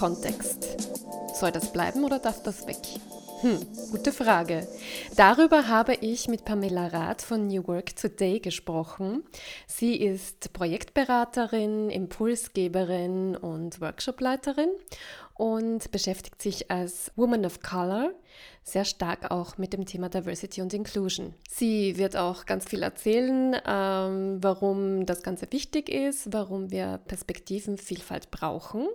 Work-Kontext. Soll das bleiben oder darf das weg? Hm, gute Frage. Darüber habe ich mit Pamela Rath von New Work Today gesprochen. Sie ist Projektberaterin, Impulsgeberin und Workshopleiterin und beschäftigt sich als Woman of Color sehr stark auch mit dem Thema Diversity und Inclusion. Sie wird auch ganz viel erzählen, ähm, warum das Ganze wichtig ist, warum wir Perspektivenvielfalt brauchen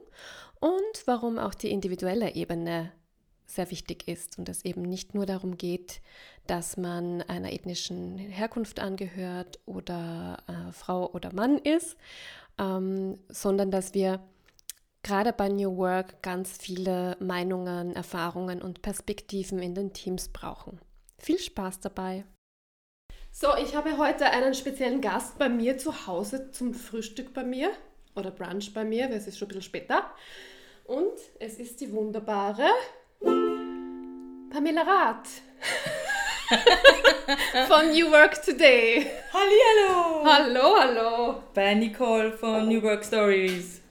und warum auch die individuelle Ebene sehr wichtig ist und es eben nicht nur darum geht, dass man einer ethnischen Herkunft angehört oder äh, Frau oder Mann ist, ähm, sondern dass wir gerade bei New Work ganz viele Meinungen, Erfahrungen und Perspektiven in den Teams brauchen. Viel Spaß dabei! So, ich habe heute einen speziellen Gast bei mir zu Hause zum Frühstück bei mir oder Brunch bei mir, weil es ist schon ein bisschen später. Und es ist die wunderbare Pamela Rath. von New Work Today. Hallihallo. Hallo, hallo. Bei Nicole von New Work Stories.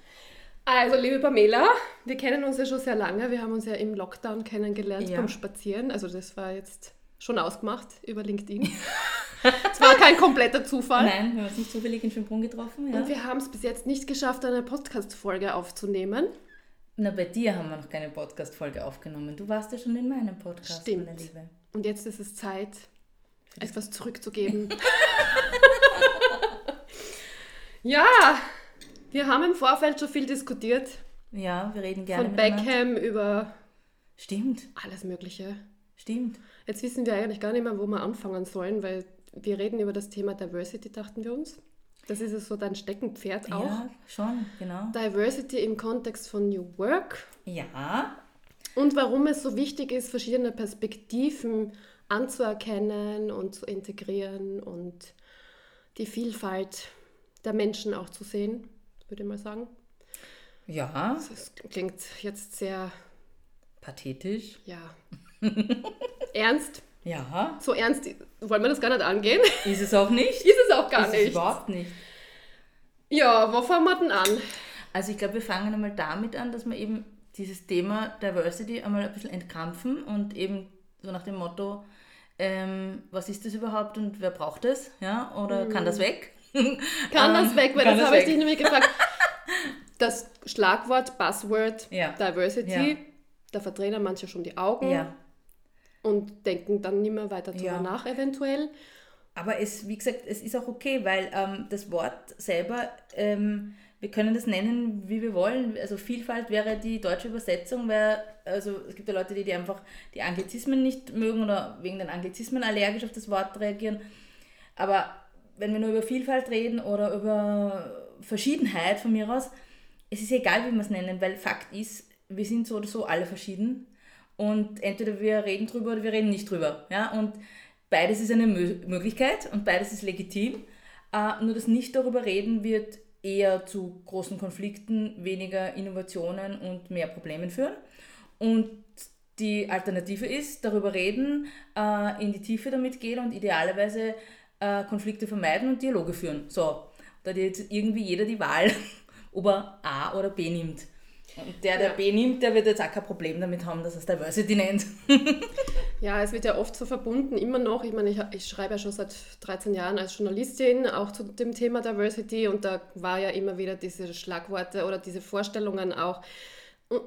Also, liebe Pamela, wir kennen uns ja schon sehr lange. Wir haben uns ja im Lockdown kennengelernt ja. beim Spazieren. Also, das war jetzt schon ausgemacht über LinkedIn. Es war kein kompletter Zufall. Nein, wir haben uns nicht zufällig in Schönbrunn getroffen. Ja. Und wir haben es bis jetzt nicht geschafft, eine Podcast-Folge aufzunehmen. Na, bei dir haben wir noch keine Podcast-Folge aufgenommen. Du warst ja schon in meinem Podcast, Stimmt. meine Liebe. Und jetzt ist es Zeit, etwas zurückzugeben. ja, wir haben im Vorfeld schon viel diskutiert. Ja, wir reden gerne. Von Beckham über. Stimmt. Alles Mögliche. Stimmt. Jetzt wissen wir eigentlich gar nicht mehr, wo wir anfangen sollen, weil wir reden über das Thema Diversity, dachten wir uns. Das ist so dein Steckenpferd auch. Ja, schon, genau. Diversity im Kontext von New Work. Ja. Und warum es so wichtig ist, verschiedene Perspektiven anzuerkennen und zu integrieren und die Vielfalt der Menschen auch zu sehen, würde ich mal sagen. Ja. Das klingt jetzt sehr pathetisch. Ja. Ernst. Ja. So ernst wollen wir das gar nicht angehen. Ist es auch nicht? Ist es auch gar ist nicht. Es überhaupt nicht. Ja, wo fangen wir denn an? Also ich glaube, wir fangen einmal damit an, dass wir eben dieses Thema Diversity einmal ein bisschen entkrampfen und eben so nach dem Motto, ähm, was ist das überhaupt und wer braucht es? Ja? Oder mhm. kann das weg? kann das weg, weil das, das habe ich dich nämlich gefragt. Das Schlagwort, Buzzword, ja. Diversity, ja. da verdrehen manche schon die Augen. Ja und denken dann nicht mehr weiter darüber ja. nach, eventuell. Aber es, wie gesagt, es ist auch okay, weil ähm, das Wort selber, ähm, wir können das nennen, wie wir wollen. Also Vielfalt wäre die deutsche Übersetzung, weil also es gibt ja Leute, die, die einfach die Anglizismen nicht mögen oder wegen den Anglizismen allergisch auf das Wort reagieren. Aber wenn wir nur über Vielfalt reden oder über Verschiedenheit von mir aus, es ist egal, wie wir es nennen, weil Fakt ist, wir sind so oder so alle verschieden und entweder wir reden drüber oder wir reden nicht drüber. Ja? Und beides ist eine Mö Möglichkeit und beides ist legitim. Äh, nur das Nicht darüber reden wird eher zu großen Konflikten, weniger Innovationen und mehr Problemen führen. Und die Alternative ist, darüber reden, äh, in die Tiefe damit gehen und idealerweise äh, Konflikte vermeiden und Dialoge führen. So, da hat jetzt irgendwie jeder die Wahl, ob er A oder B nimmt. Und der, der ja. B nimmt, der wird jetzt auch kein Problem damit haben, dass er es Diversity nennt. ja, es wird ja oft so verbunden, immer noch. Ich meine, ich, ich schreibe ja schon seit 13 Jahren als Journalistin auch zu dem Thema Diversity und da war ja immer wieder diese Schlagworte oder diese Vorstellungen auch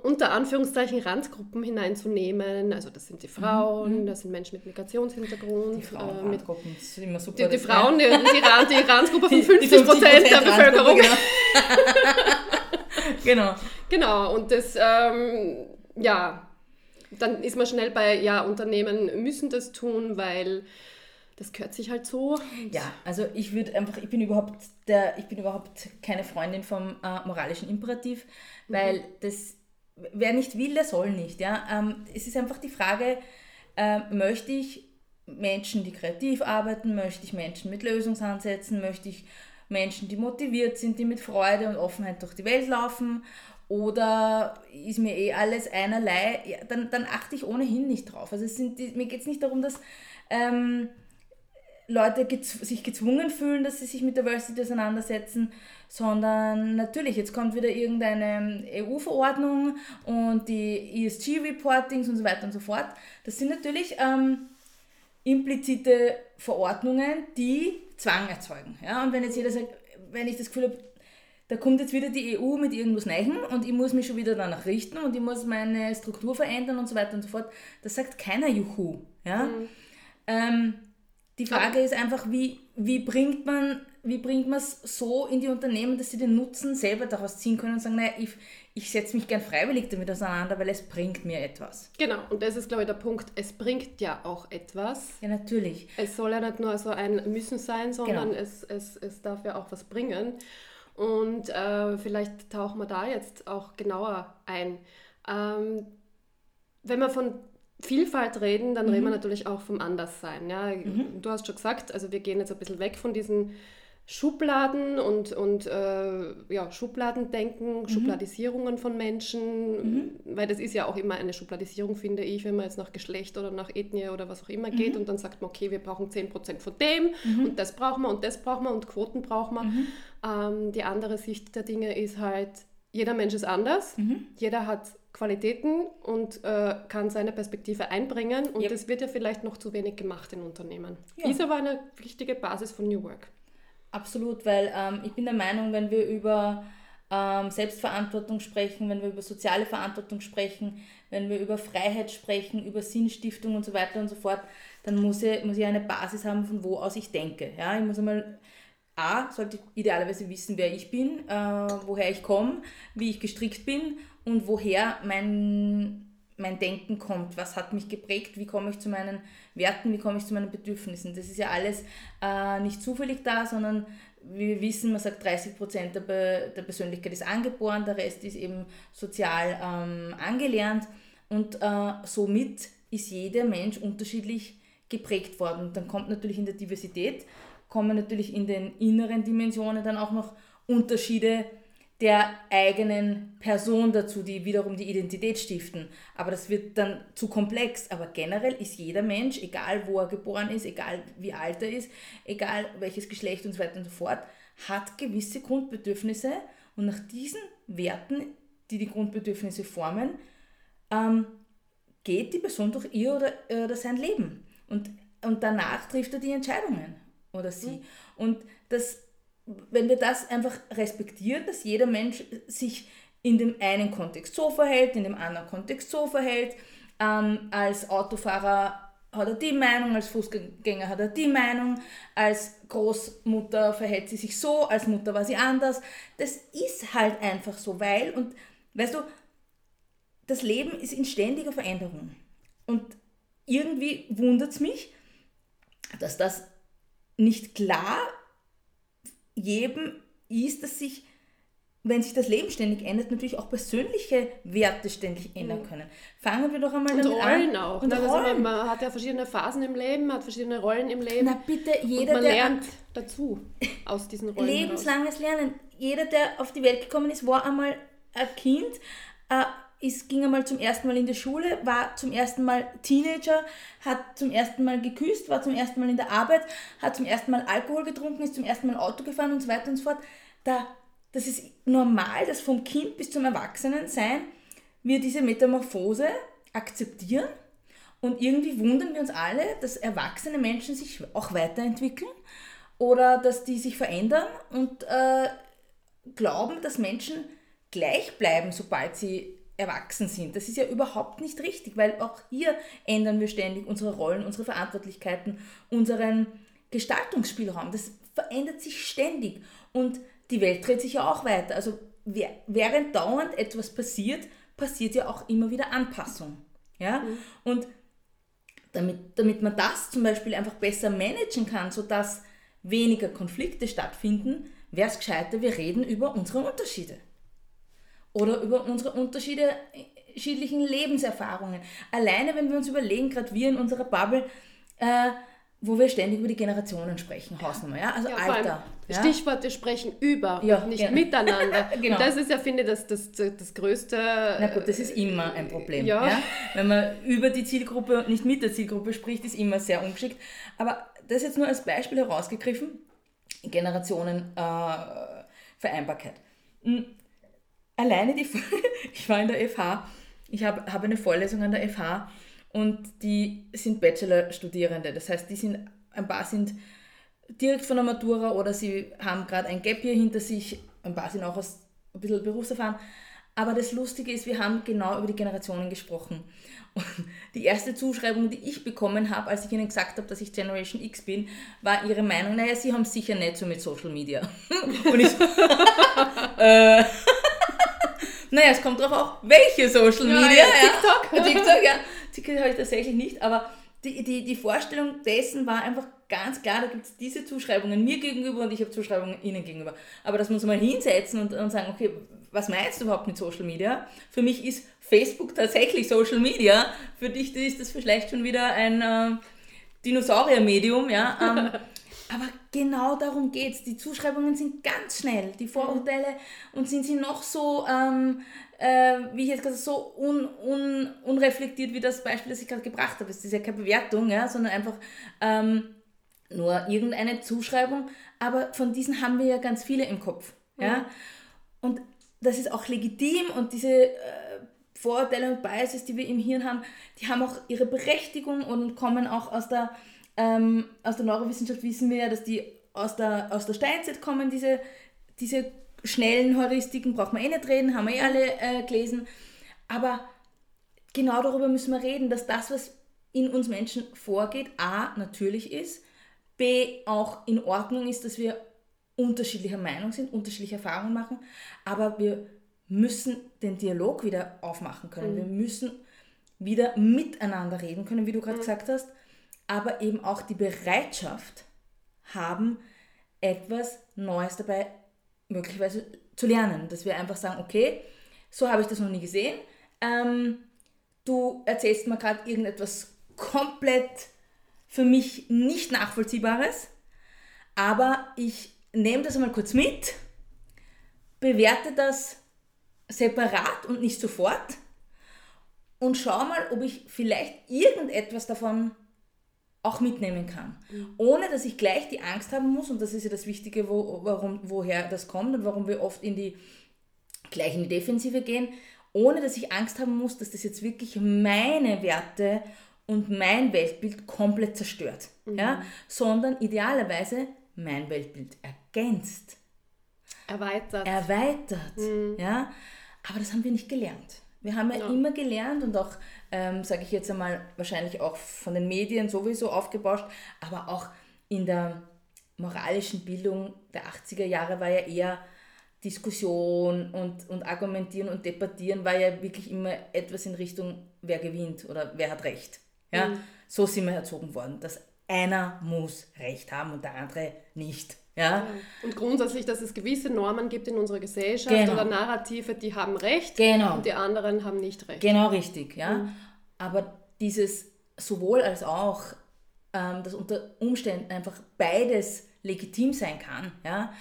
unter Anführungszeichen Randgruppen hineinzunehmen. Also das sind die Frauen, mhm. das sind Menschen mit Migrationshintergrund. Die Frauen, äh, mit, ist immer super. Die, die Frauen, die, die, Rand, die Randgruppe von 50 Prozent der Bevölkerung. Genau. genau. Genau, und das, ähm, ja, dann ist man schnell bei, ja, Unternehmen müssen das tun, weil das gehört sich halt so. Ja, also ich würde einfach, ich bin überhaupt der, ich bin überhaupt keine Freundin vom äh, moralischen Imperativ, weil mhm. das, wer nicht will, der soll nicht. Ja? Ähm, es ist einfach die Frage, äh, möchte ich Menschen, die kreativ arbeiten, möchte ich Menschen mit Lösungsansätzen, möchte ich Menschen, die motiviert sind, die mit Freude und Offenheit durch die Welt laufen oder ist mir eh alles einerlei, ja, dann, dann achte ich ohnehin nicht drauf. Also es sind die, mir geht es nicht darum, dass, ähm, Leute gez sich gezwungen fühlen, dass sie sich mit Diversity auseinandersetzen, sondern natürlich, jetzt kommt wieder irgendeine EU-Verordnung und die ESG-Reportings und so weiter und so fort. Das sind natürlich ähm, implizite Verordnungen, die Zwang erzeugen. Ja? Und wenn jetzt jeder sagt, wenn ich das Gefühl habe, da kommt jetzt wieder die EU mit irgendwas Neuem und ich muss mich schon wieder danach richten und ich muss meine Struktur verändern und so weiter und so fort, das sagt keiner Juhu. Ja? Mhm. Ähm, die Frage ist einfach, wie, wie bringt man wie bringt man es so in die Unternehmen, dass sie den Nutzen selber daraus ziehen können und sagen, naja, ich, ich setze mich gern freiwillig damit auseinander, weil es bringt mir etwas. Genau, und das ist, glaube ich, der Punkt, es bringt ja auch etwas. Ja, natürlich. Es soll ja nicht nur so ein Müssen sein, sondern genau. es, es, es darf ja auch was bringen. Und äh, vielleicht tauchen wir da jetzt auch genauer ein. Ähm, wenn wir von Vielfalt reden, dann mhm. reden wir natürlich auch vom Anderssein. Ja? Mhm. Du hast schon gesagt, also wir gehen jetzt ein bisschen weg von diesen Schubladen und, und äh, ja, Schubladendenken, mhm. Schubladisierungen von Menschen, mhm. weil das ist ja auch immer eine Schubladisierung, finde ich, wenn man jetzt nach Geschlecht oder nach Ethnie oder was auch immer geht mhm. und dann sagt man, okay, wir brauchen 10% von dem mhm. und das brauchen wir und das brauchen wir und Quoten brauchen wir. Mhm. Ähm, die andere Sicht der Dinge ist halt, jeder Mensch ist anders, mhm. jeder hat Qualitäten und äh, kann seine Perspektive einbringen und yep. das wird ja vielleicht noch zu wenig gemacht in Unternehmen. Ja. Ist aber eine wichtige Basis von New Work. Absolut, weil ähm, ich bin der Meinung, wenn wir über ähm, Selbstverantwortung sprechen, wenn wir über soziale Verantwortung sprechen, wenn wir über Freiheit sprechen, über Sinnstiftung und so weiter und so fort, dann muss ich, muss ich eine Basis haben, von wo aus ich denke. Ja, ich muss einmal A, sollte ich idealerweise wissen, wer ich bin, äh, woher ich komme, wie ich gestrickt bin und woher mein mein Denken kommt, was hat mich geprägt, wie komme ich zu meinen Werten, wie komme ich zu meinen Bedürfnissen. Das ist ja alles äh, nicht zufällig da, sondern wir wissen, man sagt 30 Prozent der, Be der Persönlichkeit ist angeboren, der Rest ist eben sozial ähm, angelernt und äh, somit ist jeder Mensch unterschiedlich geprägt worden. Und dann kommt natürlich in der Diversität, kommen natürlich in den inneren Dimensionen dann auch noch Unterschiede der eigenen Person dazu, die wiederum die Identität stiften. Aber das wird dann zu komplex. Aber generell ist jeder Mensch, egal wo er geboren ist, egal wie alt er ist, egal welches Geschlecht und so weiter und so fort, hat gewisse Grundbedürfnisse und nach diesen Werten, die die Grundbedürfnisse formen, ähm, geht die Person durch ihr oder, oder sein Leben. Und, und danach trifft er die Entscheidungen oder sie. Mhm. Und das wenn wir das einfach respektieren, dass jeder Mensch sich in dem einen Kontext so verhält, in dem anderen Kontext so verhält, ähm, als Autofahrer hat er die Meinung, als Fußgänger hat er die Meinung, als Großmutter verhält sie sich so, als Mutter war sie anders. Das ist halt einfach so, weil, und weißt du, das Leben ist in ständiger Veränderung. Und irgendwie wundert es mich, dass das nicht klar jedem ist, dass sich, wenn sich das Leben ständig ändert, natürlich auch persönliche Werte ständig ändern können. Fangen wir doch einmal und damit Rollen an. auch. Und ne? Rollen. Also man hat ja verschiedene Phasen im Leben, hat verschiedene Rollen im Leben. Na bitte, jeder, und man lernt dazu aus diesen Rollen. Lebenslanges heraus. Lernen. Jeder, der auf die Welt gekommen ist, war einmal ein Kind. Äh, ist, ging einmal zum ersten Mal in die Schule, war zum ersten Mal Teenager, hat zum ersten Mal geküsst, war zum ersten Mal in der Arbeit, hat zum ersten Mal Alkohol getrunken, ist zum ersten Mal Auto gefahren und so weiter und so fort. Da, das ist normal, dass vom Kind bis zum Erwachsenensein wir diese Metamorphose akzeptieren und irgendwie wundern wir uns alle, dass erwachsene Menschen sich auch weiterentwickeln oder dass die sich verändern und äh, glauben, dass Menschen gleich bleiben, sobald sie erwachsen sind. Das ist ja überhaupt nicht richtig, weil auch hier ändern wir ständig unsere Rollen, unsere Verantwortlichkeiten, unseren Gestaltungsspielraum. Das verändert sich ständig und die Welt dreht sich ja auch weiter. Also während dauernd etwas passiert, passiert ja auch immer wieder Anpassung. Ja? Mhm. Und damit, damit man das zum Beispiel einfach besser managen kann, sodass weniger Konflikte stattfinden, wäre es gescheiter, wir reden über unsere Unterschiede oder über unsere unterschiedlichen Lebenserfahrungen. Alleine, wenn wir uns überlegen, gerade wir in unserer Bubble, äh, wo wir ständig über die Generationen sprechen, Hausnummer, ja? also ja, Alter. Ja? Stichwort, wir sprechen über ja, und nicht genau. miteinander. genau. Und das ist ja, finde ich, das, das, das größte... Na gut, das ist immer ein Problem. Ja. ja. Wenn man über die Zielgruppe und nicht mit der Zielgruppe spricht, ist immer sehr ungeschickt. Aber das jetzt nur als Beispiel herausgegriffen, Generationenvereinbarkeit. Äh, Alleine die, ich war in der FH, ich habe hab eine Vorlesung an der FH und die sind Bachelor-Studierende. Das heißt, die sind, ein paar sind direkt von der Matura oder sie haben gerade ein Gap hier hinter sich, ein paar sind auch aus ein bisschen berufserfahren. Aber das Lustige ist, wir haben genau über die Generationen gesprochen. Und die erste Zuschreibung, die ich bekommen habe, als ich ihnen gesagt habe, dass ich Generation X bin, war ihre Meinung, naja, sie haben sicher nicht so mit Social Media. Und ich so, äh, naja, es kommt drauf auch, welche Social Media. Ja, ja, TikTok. TikTok, ja. TikTok habe ich tatsächlich nicht, aber die, die, die Vorstellung dessen war einfach ganz klar, da gibt es diese Zuschreibungen mir gegenüber und ich habe Zuschreibungen ihnen gegenüber. Aber dass wir uns mal hinsetzen und, und sagen, okay, was meinst du überhaupt mit Social Media? Für mich ist Facebook tatsächlich Social Media. Für dich ist das vielleicht schon wieder ein äh, Dinosaurier-Medium, ja. Ähm, aber genau darum geht es. Die Zuschreibungen sind ganz schnell, die Vorurteile, und sind sie noch so, ähm, äh, wie ich jetzt gerade so un, un, unreflektiert wie das Beispiel, das ich gerade gebracht habe. Es ist ja keine Bewertung, ja, sondern einfach ähm, nur irgendeine Zuschreibung. Aber von diesen haben wir ja ganz viele im Kopf. Ja? Mhm. Und das ist auch legitim und diese äh, Vorurteile und Biases, die wir im Hirn haben, die haben auch ihre Berechtigung und kommen auch aus der, ähm, aus der Neurowissenschaft, wissen wir ja, dass die aus der, aus der Steinzeit kommen, diese, diese schnellen Heuristiken, braucht man eh nicht reden, haben wir eh alle äh, gelesen. Aber genau darüber müssen wir reden, dass das, was in uns Menschen vorgeht, a, natürlich ist, b, auch in Ordnung ist, dass wir unterschiedlicher Meinung sind, unterschiedliche Erfahrungen machen, aber wir müssen den Dialog wieder aufmachen können. Mhm. Wir müssen wieder miteinander reden können, wie du gerade mhm. gesagt hast, aber eben auch die Bereitschaft haben, etwas Neues dabei möglicherweise zu lernen. Dass wir einfach sagen, okay, so habe ich das noch nie gesehen. Ähm, du erzählst mir gerade irgendetwas komplett für mich nicht nachvollziehbares, aber ich nehme das einmal kurz mit, bewerte das separat und nicht sofort und schau mal, ob ich vielleicht irgendetwas davon auch mitnehmen kann. Mhm. Ohne dass ich gleich die Angst haben muss, und das ist ja das Wichtige, wo, warum, woher das kommt und warum wir oft in die, gleich in die Defensive gehen, ohne dass ich Angst haben muss, dass das jetzt wirklich meine Werte und mein Weltbild komplett zerstört. Mhm. Ja? Sondern idealerweise mein Weltbild ergänzt. Erweitert. Erweitert. Mhm. Ja? Aber das haben wir nicht gelernt. Wir haben ja, ja. immer gelernt und auch, ähm, sage ich jetzt einmal, wahrscheinlich auch von den Medien sowieso aufgebauscht, aber auch in der moralischen Bildung der 80er Jahre war ja eher Diskussion und, und Argumentieren und Debattieren war ja wirklich immer etwas in Richtung, wer gewinnt oder wer hat Recht. Ja? Mhm. So sind wir erzogen worden. Das einer muss Recht haben und der andere nicht. Ja? Und grundsätzlich, dass es gewisse Normen gibt in unserer Gesellschaft genau. oder Narrative, die haben Recht genau. und die anderen haben nicht Recht. Genau richtig, ja. Mhm. Aber dieses sowohl als auch, ähm, dass unter Umständen einfach beides legitim sein kann, ja,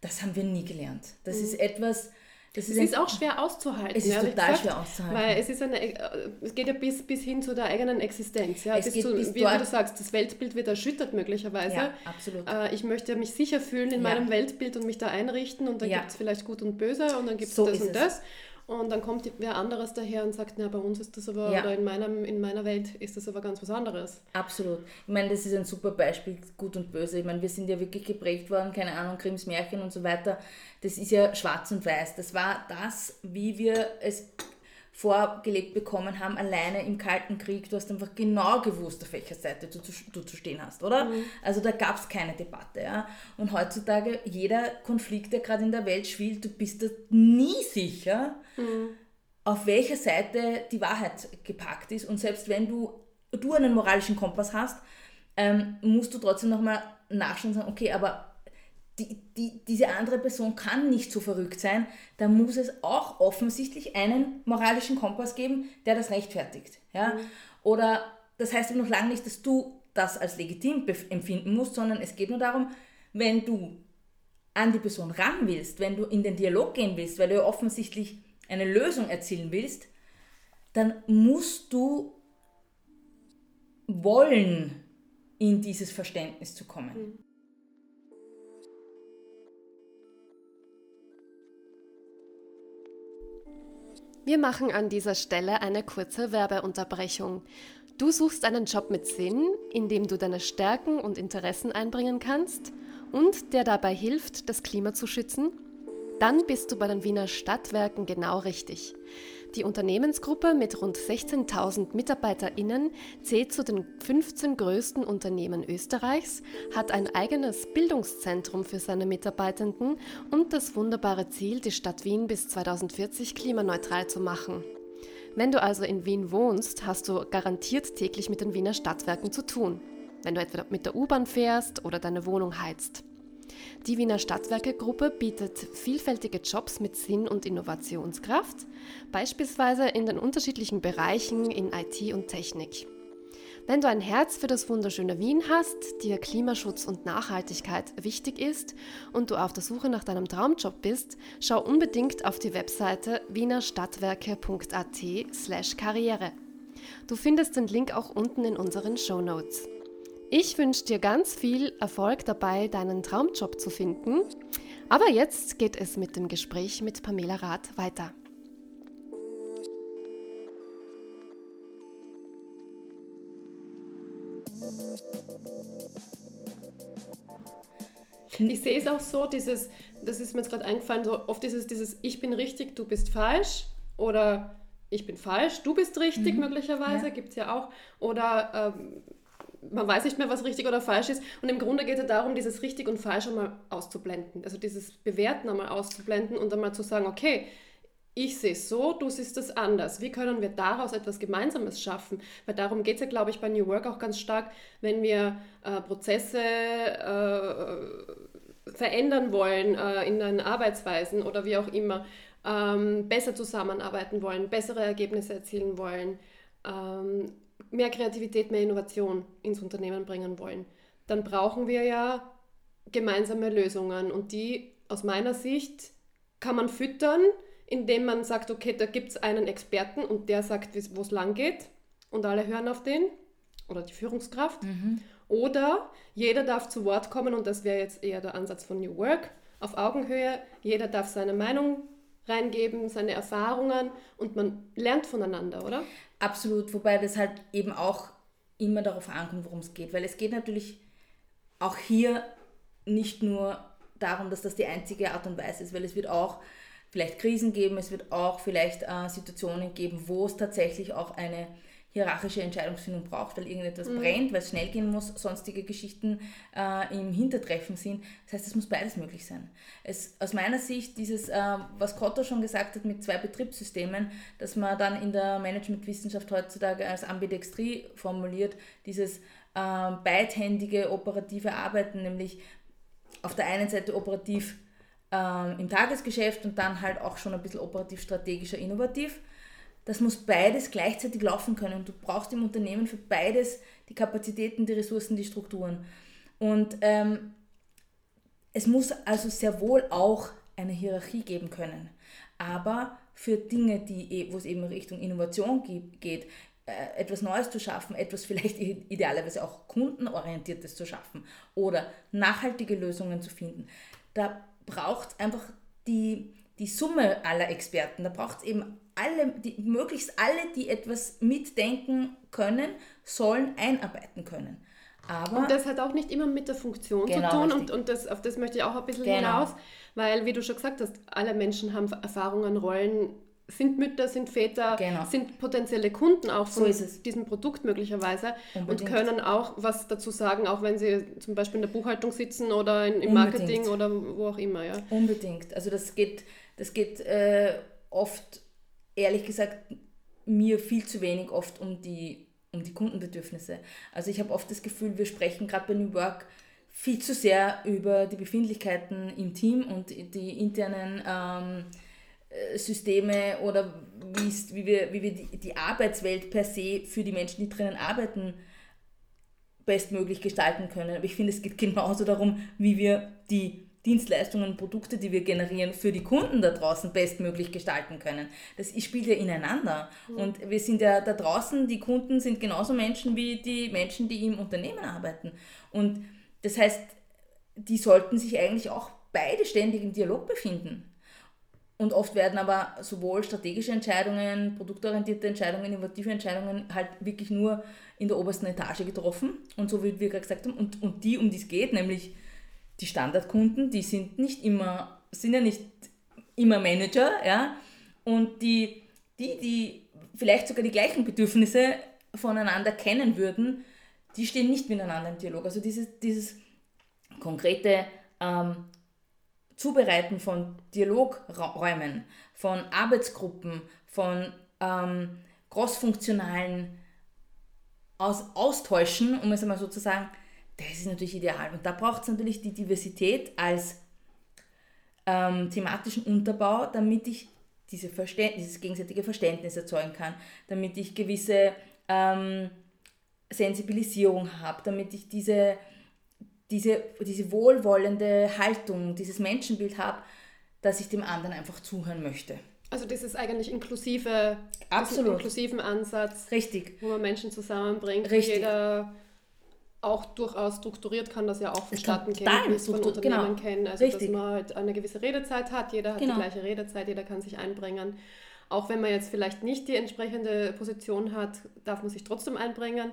das haben wir nie gelernt. Das mhm. ist etwas, das ist, es ist auch schwer auszuhalten. Es ist total gesagt, schwer auszuhalten. Weil es, ist eine, äh, es geht ja bis, bis hin zu der eigenen Existenz. Ja? Bis zu, bis wie, du sagst, das Weltbild wird erschüttert möglicherweise. Ja, absolut. Äh, ich möchte mich sicher fühlen in ja. meinem Weltbild und mich da einrichten und dann ja. gibt es vielleicht Gut und Böse und dann gibt es so das und das. Und dann kommt wer anderes daher und sagt, na, bei uns ist das aber, ja. oder in, meinem, in meiner Welt ist das aber ganz was anderes. Absolut. Ich meine, das ist ein super Beispiel, gut und böse. Ich meine, wir sind ja wirklich geprägt worden, keine Ahnung, Grimms Märchen und so weiter. Das ist ja schwarz und weiß. Das war das, wie wir es vorgelebt bekommen haben, alleine im Kalten Krieg. Du hast einfach genau gewusst, auf welcher Seite du, du zu stehen hast, oder? Mhm. Also da gab es keine Debatte. Ja? Und heutzutage, jeder Konflikt, der gerade in der Welt spielt, du bist da nie sicher, mhm. auf welcher Seite die Wahrheit gepackt ist. Und selbst wenn du, du einen moralischen Kompass hast, ähm, musst du trotzdem nochmal nachschauen und sagen, okay, aber die, die, diese andere Person kann nicht so verrückt sein, da muss es auch offensichtlich einen moralischen Kompass geben, der das rechtfertigt. Ja? Mhm. Oder das heißt noch lange nicht, dass du das als legitim empfinden musst, sondern es geht nur darum, wenn du an die Person ran willst, wenn du in den Dialog gehen willst, weil du offensichtlich eine Lösung erzielen willst, dann musst du wollen, in dieses Verständnis zu kommen. Mhm. Wir machen an dieser Stelle eine kurze Werbeunterbrechung. Du suchst einen Job mit Sinn, in dem du deine Stärken und Interessen einbringen kannst und der dabei hilft, das Klima zu schützen? Dann bist du bei den Wiener Stadtwerken genau richtig. Die Unternehmensgruppe mit rund 16.000 MitarbeiterInnen zählt zu den 15 größten Unternehmen Österreichs, hat ein eigenes Bildungszentrum für seine Mitarbeitenden und das wunderbare Ziel, die Stadt Wien bis 2040 klimaneutral zu machen. Wenn du also in Wien wohnst, hast du garantiert täglich mit den Wiener Stadtwerken zu tun. Wenn du etwa mit der U-Bahn fährst oder deine Wohnung heizt. Die Wiener Stadtwerke-Gruppe bietet vielfältige Jobs mit Sinn und Innovationskraft, beispielsweise in den unterschiedlichen Bereichen in IT und Technik. Wenn du ein Herz für das wunderschöne Wien hast, dir Klimaschutz und Nachhaltigkeit wichtig ist und du auf der Suche nach deinem Traumjob bist, schau unbedingt auf die Webseite wienerstadtwerke.at/karriere. Du findest den Link auch unten in unseren Show Notes. Ich wünsche dir ganz viel Erfolg dabei, deinen Traumjob zu finden. Aber jetzt geht es mit dem Gespräch mit Pamela Rath weiter. Ich sehe es auch so, dieses, das ist mir jetzt gerade eingefallen, so oft ist es dieses Ich bin richtig, du bist falsch oder ich bin falsch, du bist richtig, mhm. möglicherweise, ja. gibt es ja auch. Oder ähm, man weiß nicht mehr, was richtig oder falsch ist. Und im Grunde geht es darum, dieses richtig und falsch einmal auszublenden. Also dieses Bewerten einmal auszublenden und einmal zu sagen, okay, ich sehe es so, du siehst es anders. Wie können wir daraus etwas Gemeinsames schaffen? Weil darum geht es ja, glaube ich, bei New Work auch ganz stark, wenn wir äh, Prozesse äh, verändern wollen äh, in den Arbeitsweisen oder wie auch immer, ähm, besser zusammenarbeiten wollen, bessere Ergebnisse erzielen wollen. Ähm, mehr Kreativität, mehr Innovation ins Unternehmen bringen wollen, dann brauchen wir ja gemeinsame Lösungen. Und die aus meiner Sicht kann man füttern, indem man sagt, okay, da gibt es einen Experten und der sagt, wo es lang geht und alle hören auf den oder die Führungskraft. Mhm. Oder jeder darf zu Wort kommen und das wäre jetzt eher der Ansatz von New Work, auf Augenhöhe. Jeder darf seine Meinung reingeben, seine Erfahrungen und man lernt voneinander, oder? Absolut, wobei das halt eben auch immer darauf ankommt, worum es geht, weil es geht natürlich auch hier nicht nur darum, dass das die einzige Art und Weise ist, weil es wird auch vielleicht Krisen geben, es wird auch vielleicht äh, Situationen geben, wo es tatsächlich auch eine hierarchische Entscheidungsfindung braucht, weil irgendetwas mhm. brennt, weil es schnell gehen muss, sonstige Geschichten äh, im Hintertreffen sind. Das heißt, es muss beides möglich sein. Es, aus meiner Sicht, dieses, äh, was Kotto schon gesagt hat mit zwei Betriebssystemen, dass man dann in der Managementwissenschaft heutzutage als Ambidextrie formuliert, dieses äh, beidhändige operative Arbeiten, nämlich auf der einen Seite operativ ähm, im Tagesgeschäft und dann halt auch schon ein bisschen operativ strategischer innovativ das muss beides gleichzeitig laufen können. Du brauchst im Unternehmen für beides die Kapazitäten, die Ressourcen, die Strukturen. Und ähm, es muss also sehr wohl auch eine Hierarchie geben können. Aber für Dinge, die, eh, wo es eben Richtung Innovation geht, äh, etwas Neues zu schaffen, etwas vielleicht idealerweise auch kundenorientiertes zu schaffen oder nachhaltige Lösungen zu finden, da braucht es einfach die, die Summe aller Experten. Da braucht es eben alle, die, möglichst alle, die etwas mitdenken können, sollen einarbeiten können. Aber und das hat auch nicht immer mit der Funktion genau, zu tun und, und das, auf das möchte ich auch ein bisschen genau. hinaus, weil, wie du schon gesagt hast, alle Menschen haben Erfahrungen, Rollen, sind Mütter, sind Väter, genau. sind potenzielle Kunden auch von so diesem Produkt möglicherweise Unbedingt. und können auch was dazu sagen, auch wenn sie zum Beispiel in der Buchhaltung sitzen oder in, im Marketing oder wo auch immer. Ja. Unbedingt. Also das geht, das geht äh, oft ehrlich gesagt mir viel zu wenig oft um die, um die Kundenbedürfnisse. Also ich habe oft das Gefühl, wir sprechen gerade bei New Work viel zu sehr über die Befindlichkeiten im Team und die internen ähm, äh, Systeme oder wie wir, wie wir die, die Arbeitswelt per se für die Menschen, die drinnen arbeiten, bestmöglich gestalten können. Aber ich finde, es geht genauso darum, wie wir die Dienstleistungen, Produkte, die wir generieren, für die Kunden da draußen bestmöglich gestalten können. Das spielt ja ineinander. Mhm. Und wir sind ja da draußen, die Kunden sind genauso Menschen wie die Menschen, die im Unternehmen arbeiten. Und das heißt, die sollten sich eigentlich auch beide ständig im Dialog befinden. Und oft werden aber sowohl strategische Entscheidungen, produktorientierte Entscheidungen, innovative Entscheidungen halt wirklich nur in der obersten Etage getroffen. Und so wie wir gerade gesagt haben, und, und die, um die es geht, nämlich die Standardkunden, die sind nicht immer, sind ja nicht immer Manager, ja. Und die, die, die vielleicht sogar die gleichen Bedürfnisse voneinander kennen würden, die stehen nicht miteinander im Dialog. Also dieses, dieses konkrete ähm, Zubereiten von Dialogräumen, von Arbeitsgruppen, von ähm, crossfunktionalen Aus Austauschen, um es einmal so zu sagen, das ist natürlich ideal. Und da braucht es natürlich die Diversität als ähm, thematischen Unterbau, damit ich diese dieses gegenseitige Verständnis erzeugen kann, damit ich gewisse ähm, Sensibilisierung habe, damit ich diese diese, diese wohlwollende Haltung, dieses Menschenbild habe, dass ich dem anderen einfach zuhören möchte. Also das ist eigentlich inklusive, Absolut. inklusiven Ansatz, Richtig. wo man Menschen zusammenbringt, Richtig. jeder auch durchaus strukturiert kann das ja auch vonstatten gehen, wie es von Unternehmen genau. kennen. Also Richtig. dass man halt eine gewisse Redezeit hat, jeder hat genau. die gleiche Redezeit, jeder kann sich einbringen. Auch wenn man jetzt vielleicht nicht die entsprechende Position hat, darf man sich trotzdem einbringen.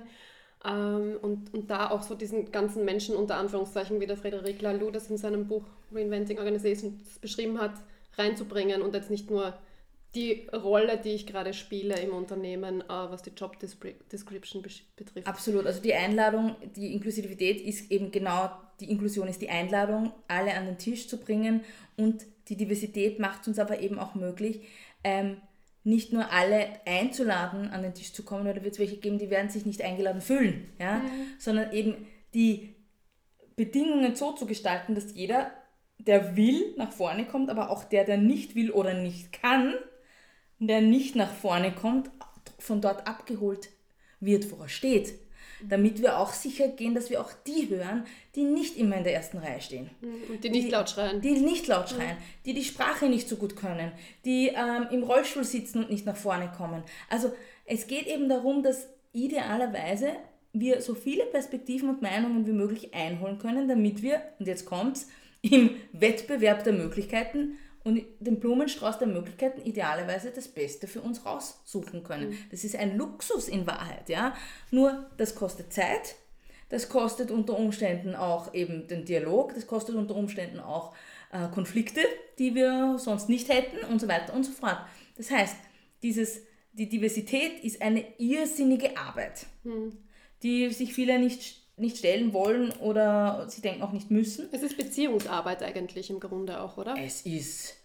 Ähm, und, und da auch so diesen ganzen Menschen unter Anführungszeichen, wie der Frederik Laloux das in seinem Buch Reinventing Organizations beschrieben hat, reinzubringen und jetzt nicht nur die Rolle, die ich gerade spiele im Unternehmen, äh, was die Job Description betrifft. Absolut. Also die Einladung, die Inklusivität ist eben genau, die Inklusion ist die Einladung, alle an den Tisch zu bringen und die Diversität macht es uns aber eben auch möglich, ähm, nicht nur alle einzuladen, an den Tisch zu kommen, da wird es welche geben, die werden sich nicht eingeladen fühlen, ja? Mhm. sondern eben die Bedingungen so zu gestalten, dass jeder, der will, nach vorne kommt, aber auch der, der nicht will oder nicht kann, der nicht nach vorne kommt, von dort abgeholt wird, wo er steht damit wir auch sicher gehen, dass wir auch die hören, die nicht immer in der ersten Reihe stehen. Mhm. Und die nicht die, laut schreien. Die nicht laut schreien, mhm. die die Sprache nicht so gut können, die ähm, im Rollstuhl sitzen und nicht nach vorne kommen. Also es geht eben darum, dass idealerweise wir so viele Perspektiven und Meinungen wie möglich einholen können, damit wir, und jetzt kommt's, im Wettbewerb der Möglichkeiten und den Blumenstrauß der Möglichkeiten idealerweise das Beste für uns raussuchen können. Mhm. Das ist ein Luxus in Wahrheit, ja. Nur das kostet Zeit, das kostet unter Umständen auch eben den Dialog, das kostet unter Umständen auch äh, Konflikte, die wir sonst nicht hätten und so weiter und so fort. Das heißt, dieses, die Diversität ist eine irrsinnige Arbeit, mhm. die sich viele nicht nicht stellen wollen oder sie denken auch nicht müssen. Es ist Beziehungsarbeit eigentlich im Grunde auch, oder? Es ist.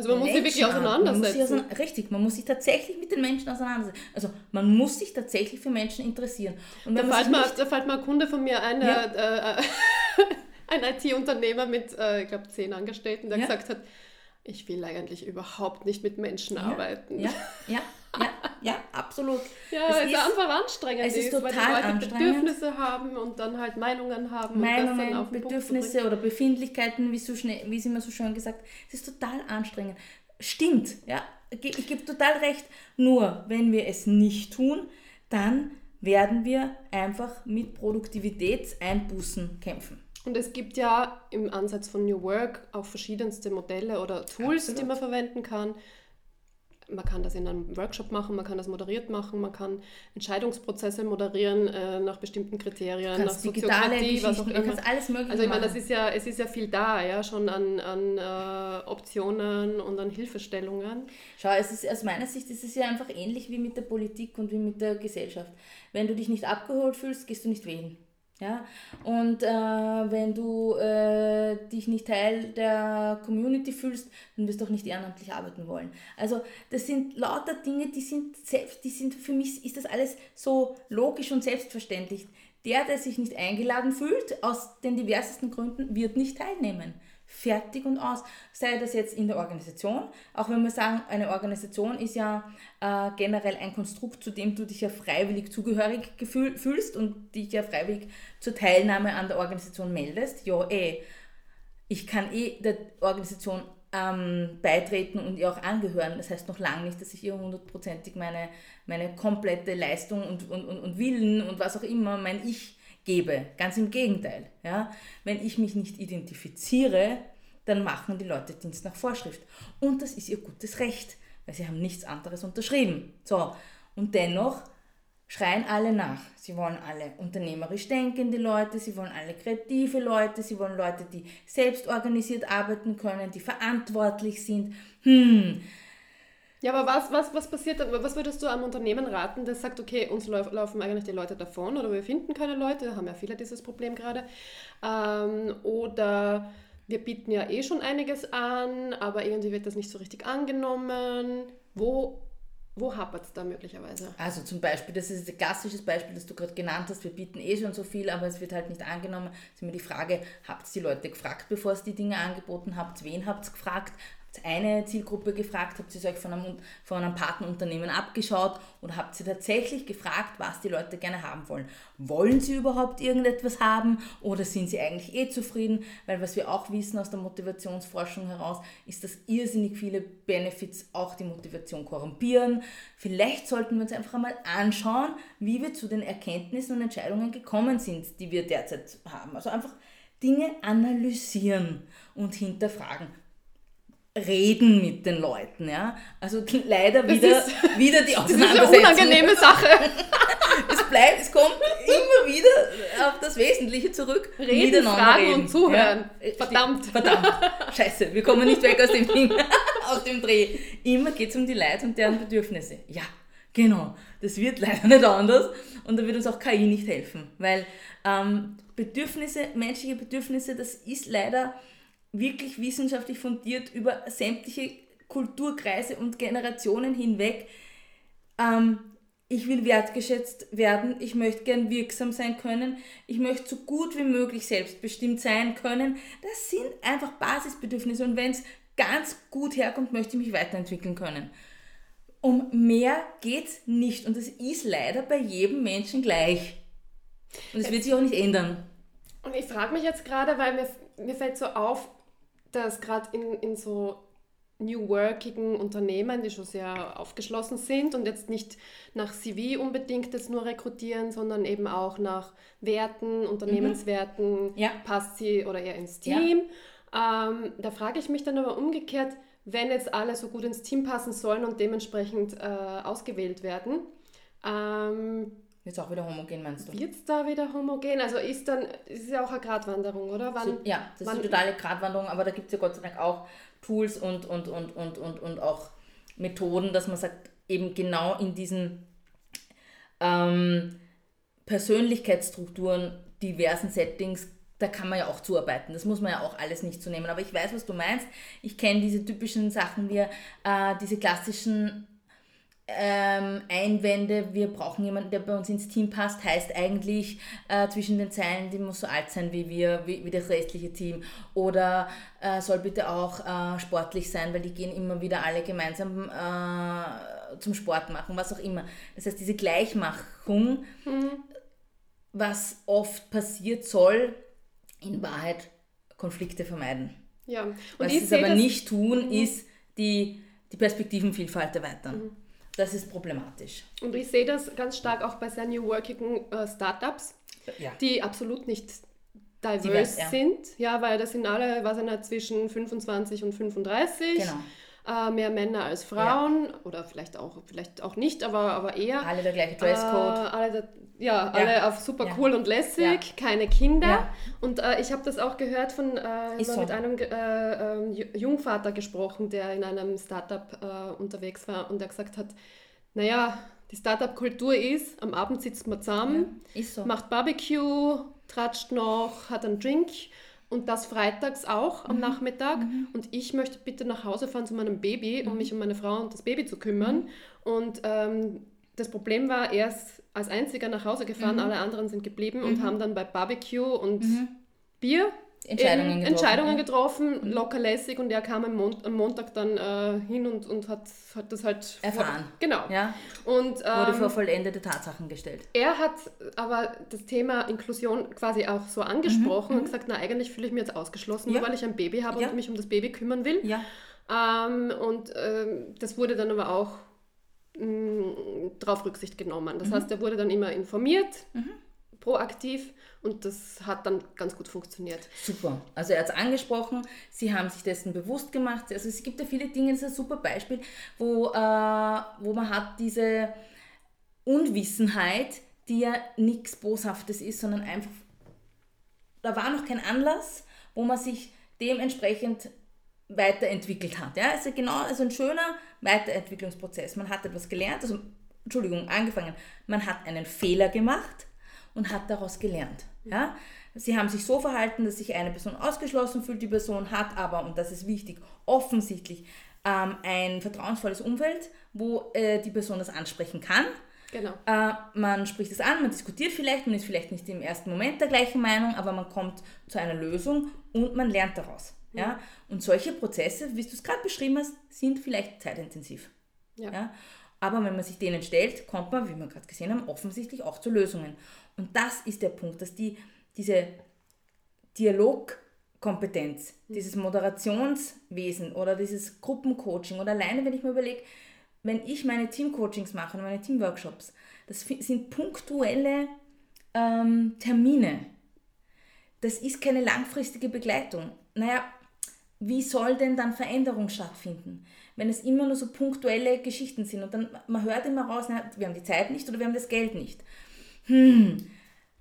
Also man muss sich wirklich auseinandersetzen. Man richtig, man muss sich tatsächlich mit den Menschen auseinandersetzen. Also man muss sich tatsächlich für Menschen interessieren. Und da, fällt mir, da fällt mir ein Kunde von mir ein, ja. äh, äh, ein IT-Unternehmer mit, äh, ich glaube, zehn Angestellten, der ja. gesagt hat, ich will eigentlich überhaupt nicht mit Menschen ja. arbeiten. Ja, ja, ja, absolut. Ja, es ist, ist einfach anstrengend, es ist, total weil die Leute Bedürfnisse haben und dann halt Meinungen haben. Meinungen, Bedürfnisse oder Befindlichkeiten, wie, so schnell, wie sie immer so schön gesagt es ist total anstrengend. Stimmt, ja, ich gebe total recht. Nur, wenn wir es nicht tun, dann werden wir einfach mit Produktivitätseinbußen kämpfen. Und es gibt ja im Ansatz von New Work auch verschiedenste Modelle oder Tools, Absolut. die man verwenden kann. Man kann das in einem Workshop machen, man kann das moderiert machen, man kann Entscheidungsprozesse moderieren äh, nach bestimmten Kriterien, nach Soziokratie, was auch immer. Du alles mögliche also ich meine, das ist ja, es ist ja viel da, ja, schon an, an äh, Optionen und an Hilfestellungen. Schau, es ist aus meiner Sicht ist es ja einfach ähnlich wie mit der Politik und wie mit der Gesellschaft. Wenn du dich nicht abgeholt fühlst, gehst du nicht wählen. Ja? Und äh, wenn du äh, dich nicht Teil der Community fühlst, dann wirst du auch nicht ehrenamtlich arbeiten wollen. Also das sind lauter Dinge, die sind selbst, die sind für mich ist das alles so logisch und selbstverständlich. Der, der sich nicht eingeladen fühlt, aus den diversesten Gründen, wird nicht teilnehmen fertig und aus. Sei das jetzt in der Organisation, auch wenn wir sagen, eine Organisation ist ja äh, generell ein Konstrukt, zu dem du dich ja freiwillig zugehörig gefühl, fühlst und dich ja freiwillig zur Teilnahme an der Organisation meldest. Ja, eh. ich kann eh der Organisation ähm, beitreten und ihr auch angehören. Das heißt noch lange nicht, dass ich ihr hundertprozentig meine, meine komplette Leistung und, und, und, und Willen und was auch immer, mein Ich gebe. Ganz im Gegenteil. Ja? Wenn ich mich nicht identifiziere, dann machen die Leute Dienst nach Vorschrift. Und das ist ihr gutes Recht, weil sie haben nichts anderes unterschrieben. So, und dennoch schreien alle nach. Sie wollen alle unternehmerisch denkende Leute, sie wollen alle kreative Leute, sie wollen Leute, die selbst organisiert arbeiten können, die verantwortlich sind. Hm. Ja, aber was, was, was passiert dann? Was würdest du einem Unternehmen raten, das sagt, okay, uns laufen eigentlich die Leute davon oder wir finden keine Leute, haben ja viele dieses Problem gerade. Ähm, oder wir bieten ja eh schon einiges an, aber irgendwie wird das nicht so richtig angenommen. Wo wo hapert es da möglicherweise? Also zum Beispiel, das ist ein klassisches Beispiel, das du gerade genannt hast, wir bieten eh schon so viel, aber es wird halt nicht angenommen. Es ist immer die Frage, habt ihr die Leute gefragt, bevor ihr die Dinge angeboten habt? Wen habt ihr gefragt? Eine Zielgruppe gefragt, habt ihr euch von einem, von einem Partnerunternehmen abgeschaut oder habt ihr tatsächlich gefragt, was die Leute gerne haben wollen? Wollen sie überhaupt irgendetwas haben oder sind sie eigentlich eh zufrieden? Weil was wir auch wissen aus der Motivationsforschung heraus, ist, dass irrsinnig viele Benefits auch die Motivation korrumpieren. Vielleicht sollten wir uns einfach einmal anschauen, wie wir zu den Erkenntnissen und Entscheidungen gekommen sind, die wir derzeit haben. Also einfach Dinge analysieren und hinterfragen reden mit den Leuten. Ja? Also leider wieder, wieder die Auseinandersetzung. Das ist eine unangenehme Sache. es bleibt, es kommt immer wieder auf das Wesentliche zurück. Reden, fragen reden. und zuhören. Ja? Verdammt. Verdammt. Scheiße, wir kommen nicht weg aus dem Ding, aus dem Dreh. Immer geht es um die Leute und deren Bedürfnisse. Ja, genau. Das wird leider nicht anders und da wird uns auch KI nicht helfen, weil ähm, Bedürfnisse, menschliche Bedürfnisse, das ist leider wirklich wissenschaftlich fundiert über sämtliche Kulturkreise und Generationen hinweg. Ähm, ich will wertgeschätzt werden, ich möchte gern wirksam sein können, ich möchte so gut wie möglich selbstbestimmt sein können. Das sind einfach Basisbedürfnisse und wenn es ganz gut herkommt, möchte ich mich weiterentwickeln können. Um mehr geht es nicht und das ist leider bei jedem Menschen gleich. Und es wird sich auch nicht ändern. Und ich frage mich jetzt gerade, weil mir, mir fällt so auf, dass gerade in, in so New Workigen Unternehmen, die schon sehr aufgeschlossen sind und jetzt nicht nach CV unbedingt jetzt nur rekrutieren, sondern eben auch nach Werten, Unternehmenswerten, mhm. ja. passt sie oder eher ins Team. Ja. Ähm, da frage ich mich dann aber umgekehrt, wenn jetzt alle so gut ins Team passen sollen und dementsprechend äh, ausgewählt werden, ähm, es auch wieder homogen, meinst du? Es da wieder homogen? Also ist dann, ist ja auch eine Gratwanderung, oder? Wann, ja, das ist eine totale Gratwanderung, aber da gibt es ja Gott sei Dank auch Tools und, und, und, und, und, und auch Methoden, dass man sagt, eben genau in diesen ähm, Persönlichkeitsstrukturen, diversen Settings, da kann man ja auch zuarbeiten. Das muss man ja auch alles nicht zu nehmen. Aber ich weiß, was du meinst. Ich kenne diese typischen Sachen wie äh, diese klassischen ähm, Einwände, wir brauchen jemanden, der bei uns ins Team passt, heißt eigentlich äh, zwischen den Zeilen, die muss so alt sein wie wir, wie, wie das restliche Team. Oder äh, soll bitte auch äh, sportlich sein, weil die gehen immer wieder alle gemeinsam äh, zum Sport machen, was auch immer. Das heißt, diese Gleichmachung, mhm. was oft passiert, soll in Wahrheit Konflikte vermeiden. Ja. Und was sie aber nicht tun, mhm. ist die, die Perspektivenvielfalt erweitern. Mhm. Das ist problematisch. Und ich sehe das ganz stark auch bei sehr new working äh, Startups, ja. die absolut nicht diverse Divers, sind. Ja, weil das sind alle, was nicht, zwischen 25 und 35. Genau. Äh, mehr Männer als Frauen ja. oder vielleicht auch, vielleicht auch nicht, aber, aber eher. Alle der gleiche Dresscode. Äh, alle der, ja, ja, alle auf super ja. cool und lässig, keine Kinder. Und äh, ich habe das auch gehört von äh, so. mit einem äh, ähm, Jungvater gesprochen, der in einem Startup äh, unterwegs war und der gesagt hat, naja, die Startup-Kultur ist, am Abend sitzt man zusammen, so. macht Barbecue, tratscht noch, hat einen Drink und das freitags auch am mhm. Nachmittag. Mhm. Und ich möchte bitte nach Hause fahren zu meinem Baby, um mhm. mich um meine Frau und das Baby zu kümmern. Mhm. Und ähm, das Problem war, er ist als einziger nach Hause gefahren, mhm. alle anderen sind geblieben und haben dann bei Barbecue und Bier Entscheidungen getroffen. Entscheidungen getroffen, mhm. locker lässig und er kam am, Mon am Montag dann äh, hin und, und hat, hat das halt erfahren. Genau. Ja. Und, ähm, Wurde vor vollendete Tatsachen gestellt. Er hat aber das Thema Inklusion quasi auch so angesprochen mhm. und gesagt, na eigentlich fühle ich mich jetzt ausgeschlossen, ja. nur weil ich ein Baby habe ja. und mich um das Baby kümmern will. Ja. Ähm, und ähm, das wurde dann aber auch mh, mm, darauf Rücksicht genommen. Das mhm. heißt, er wurde dann immer informiert. Mhm proaktiv und das hat dann ganz gut funktioniert. Super. Also er hat es angesprochen, Sie haben sich dessen bewusst gemacht. Also es gibt ja viele Dinge, das ist ein super Beispiel, wo, äh, wo man hat diese Unwissenheit, die ja nichts Boshaftes ist, sondern einfach, da war noch kein Anlass, wo man sich dementsprechend weiterentwickelt hat. Ja, also genau, also ein schöner Weiterentwicklungsprozess. Man hat etwas gelernt, also Entschuldigung, angefangen. Man hat einen Fehler gemacht und hat daraus gelernt. Ja? Sie haben sich so verhalten, dass sich eine Person ausgeschlossen fühlt, die Person hat aber, und das ist wichtig, offensichtlich ähm, ein vertrauensvolles Umfeld, wo äh, die Person das ansprechen kann. Genau. Äh, man spricht es an, man diskutiert vielleicht, man ist vielleicht nicht im ersten Moment der gleichen Meinung, aber man kommt zu einer Lösung und man lernt daraus. Ja. ja? Und solche Prozesse, wie du es gerade beschrieben hast, sind vielleicht zeitintensiv. Ja. ja. Aber wenn man sich denen stellt, kommt man, wie wir gerade gesehen haben, offensichtlich auch zu Lösungen. Und das ist der Punkt, dass die, diese Dialogkompetenz, mhm. dieses Moderationswesen oder dieses Gruppencoaching oder alleine, wenn ich mir überlege, wenn ich meine Teamcoachings mache und meine Teamworkshops, das sind punktuelle ähm, Termine. Das ist keine langfristige Begleitung. Naja, wie soll denn dann Veränderung stattfinden? Wenn es immer nur so punktuelle Geschichten sind und dann man hört immer raus, na, wir haben die Zeit nicht oder wir haben das Geld nicht. Hm,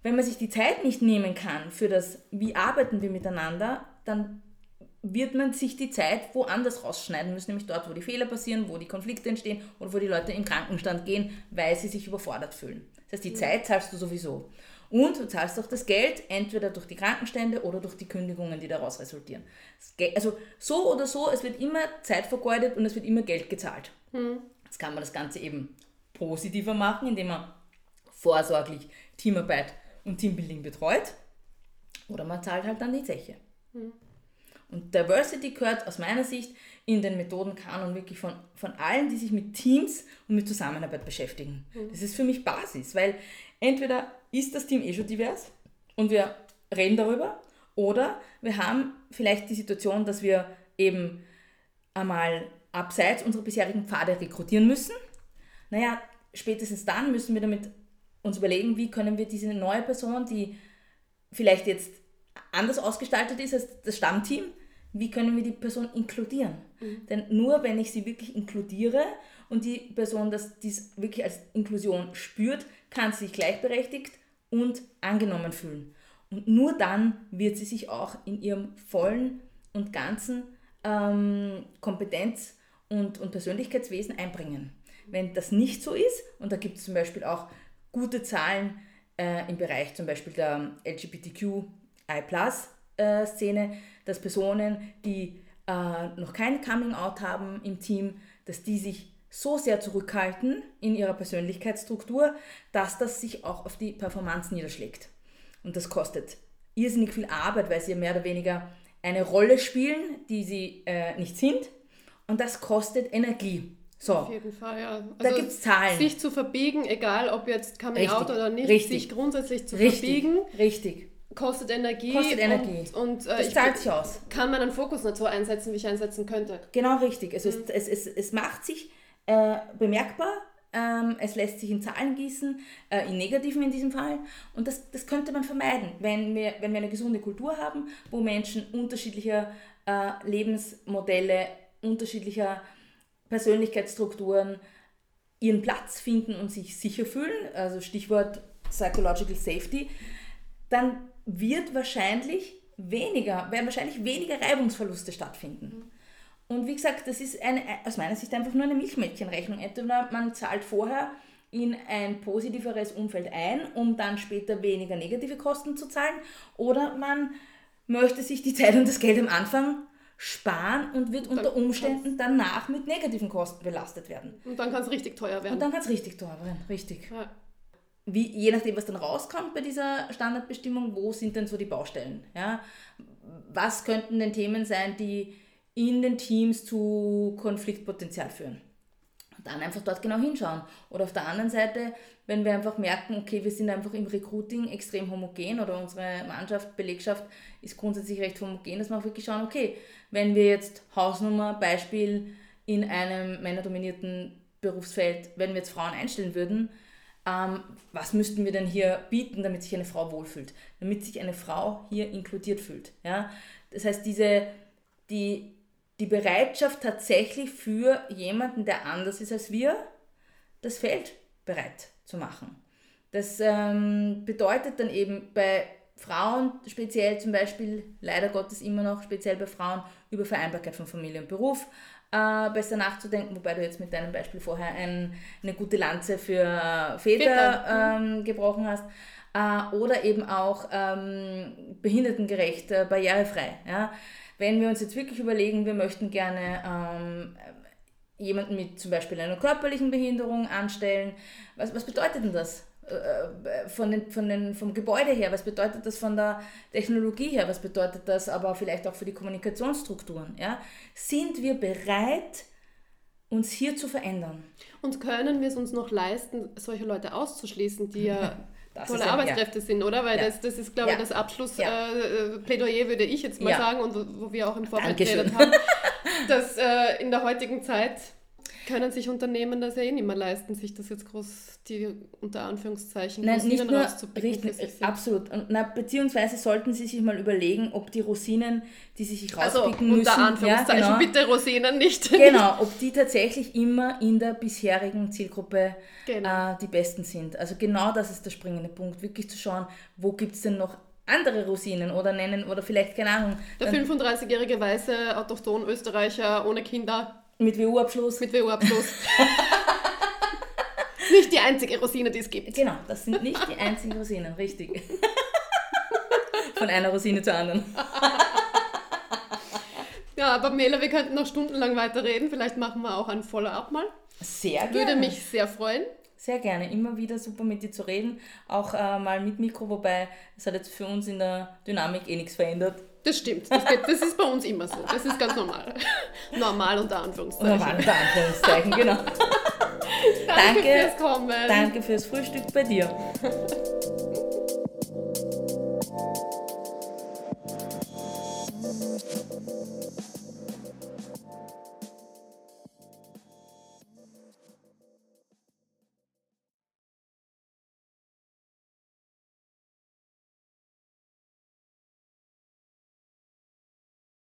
wenn man sich die Zeit nicht nehmen kann für das, wie arbeiten wir miteinander, dann wird man sich die Zeit woanders rausschneiden müssen, nämlich dort, wo die Fehler passieren, wo die Konflikte entstehen oder wo die Leute im Krankenstand gehen, weil sie sich überfordert fühlen. Das heißt, die Zeit zahlst du sowieso. Und du zahlst auch das Geld entweder durch die Krankenstände oder durch die Kündigungen, die daraus resultieren. Also so oder so, es wird immer Zeit vergeudet und es wird immer Geld gezahlt. Mhm. Jetzt kann man das Ganze eben positiver machen, indem man vorsorglich Teamarbeit und Teambuilding betreut. Oder man zahlt halt dann die Zeche. Mhm. Und Diversity gehört aus meiner Sicht in den Methodenkanon wirklich von, von allen, die sich mit Teams und mit Zusammenarbeit beschäftigen. Mhm. Das ist für mich Basis, weil entweder ist das Team eh schon divers und wir reden darüber oder wir haben vielleicht die Situation, dass wir eben einmal abseits unserer bisherigen Pfade rekrutieren müssen. Naja, spätestens dann müssen wir damit uns überlegen, wie können wir diese neue Person, die vielleicht jetzt anders ausgestaltet ist als das Stammteam, wie können wir die Person inkludieren? Mhm. Denn nur wenn ich sie wirklich inkludiere und die Person das dies wirklich als Inklusion spürt, kann sie sich gleichberechtigt und angenommen fühlen. Und nur dann wird sie sich auch in ihrem vollen und ganzen ähm, Kompetenz- und, und Persönlichkeitswesen einbringen. Wenn das nicht so ist, und da gibt es zum Beispiel auch gute Zahlen äh, im Bereich zum Beispiel der LGBTQI-Szene, äh, dass Personen, die äh, noch kein Coming-out haben im Team, dass die sich so sehr zurückhalten in ihrer Persönlichkeitsstruktur, dass das sich auch auf die Performance niederschlägt. Und das kostet irrsinnig viel Arbeit, weil sie mehr oder weniger eine Rolle spielen, die sie äh, nicht sind. Und das kostet Energie. So. Auf jeden Fall, ja. Also da gibt es Zahlen. Sich zu verbiegen, egal ob jetzt Coming Richtig. Out oder nicht, Richtig. sich grundsätzlich zu Richtig. verbiegen. Richtig. Kostet Energie. Kostet Energie. Und, und äh, das zahlt sich aus. Kann meinen Fokus nicht so einsetzen, wie ich einsetzen könnte. Genau richtig. Also mhm. es, es, es, es macht sich äh, bemerkbar, ähm, es lässt sich in Zahlen gießen, äh, in negativen in diesem Fall. Und das, das könnte man vermeiden, wenn wir, wenn wir eine gesunde Kultur haben, wo Menschen unterschiedlicher äh, Lebensmodelle, unterschiedlicher Persönlichkeitsstrukturen ihren Platz finden und sich sicher fühlen, also Stichwort Psychological Safety, dann wird wahrscheinlich weniger, werden wahrscheinlich weniger Reibungsverluste stattfinden. Und wie gesagt, das ist eine, aus meiner Sicht einfach nur eine Milchmädchenrechnung. Entweder man zahlt vorher in ein positiveres Umfeld ein, um dann später weniger negative Kosten zu zahlen, oder man möchte sich die Zeit und das Geld am Anfang sparen und wird unter Umständen danach mit negativen Kosten belastet werden. Und dann kann es richtig teuer werden. Und dann kann es richtig teuer werden, richtig. Ja. wie, je nachdem, was dann rauskommt bei dieser Standardbestimmung, wo sind denn so die Baustellen? Ja? Was könnten denn Themen sein, die in den Teams zu Konfliktpotenzial führen? Und dann einfach dort genau hinschauen. Oder auf der anderen Seite, wenn wir einfach merken, okay, wir sind einfach im Recruiting extrem homogen oder unsere Mannschaft, Belegschaft ist grundsätzlich recht homogen, dass wir auch wirklich schauen, okay, wenn wir jetzt Hausnummer, Beispiel in einem männerdominierten Berufsfeld, wenn wir jetzt Frauen einstellen würden, ähm, was müssten wir denn hier bieten, damit sich eine Frau wohlfühlt, damit sich eine Frau hier inkludiert fühlt. Ja? Das heißt, diese, die, die Bereitschaft tatsächlich für jemanden, der anders ist als wir, das Feld bereit zu machen. Das ähm, bedeutet dann eben bei Frauen speziell zum Beispiel, leider Gottes immer noch speziell bei Frauen, über Vereinbarkeit von Familie und Beruf äh, besser nachzudenken, wobei du jetzt mit deinem Beispiel vorher ein, eine gute Lanze für Väter ähm, gebrochen hast. Äh, oder eben auch ähm, behindertengerecht, äh, barrierefrei. Ja? Wenn wir uns jetzt wirklich überlegen, wir möchten gerne ähm, jemanden mit zum Beispiel einer körperlichen Behinderung anstellen, was, was bedeutet denn das? Äh, von den, von den, vom Gebäude her, was bedeutet das von der Technologie her, was bedeutet das aber vielleicht auch für die Kommunikationsstrukturen. Ja? Sind wir bereit, uns hier zu verändern? Und können wir es uns noch leisten, solche Leute auszuschließen, die ja tolle ja, Arbeitskräfte ja. sind, oder? Weil ja. das, das ist, glaube ich, das Abschlussplädoyer, äh, würde ich jetzt mal sagen, und wo, wo, wir auch im Vorfeld geredet haben, dass äh, in der heutigen Zeit können sich Unternehmen das ja eh nicht mehr leisten, sich das jetzt groß, die unter Anführungszeichen, Nein, Rosinen nicht nur richten, Absolut. Und, na, beziehungsweise sollten sie sich mal überlegen, ob die Rosinen, die sie sich also rauspicken also, müssen... unter Anführungszeichen, ja, genau, bitte Rosinen nicht. Genau, ob die tatsächlich immer in der bisherigen Zielgruppe genau. äh, die Besten sind. Also genau das ist der springende Punkt, wirklich zu schauen, wo gibt es denn noch andere Rosinen oder nennen oder vielleicht, keine Ahnung. Der 35-jährige weiße Autochton Österreicher ohne Kinder mit WU-Abschluss. Mit WU-Abschluss. nicht die einzige Rosine, die es gibt. Genau, das sind nicht die einzigen Rosinen, richtig. Von einer Rosine zur anderen. ja, aber Mela, wir könnten noch stundenlang weiterreden. Vielleicht machen wir auch ein Follow-up mal. Sehr gerne. Würde mich sehr freuen. Sehr gerne. Immer wieder super mit dir zu reden. Auch äh, mal mit Mikro, wobei es hat jetzt für uns in der Dynamik eh nichts verändert. Das stimmt. Das, geht, das, ist bei uns immer so. Das ist ganz normal. Normal unter Anführungszeichen. Normal unter Anführungszeichen, genau. danke, danke fürs Kommen. Danke fürs Frühstück bei dir.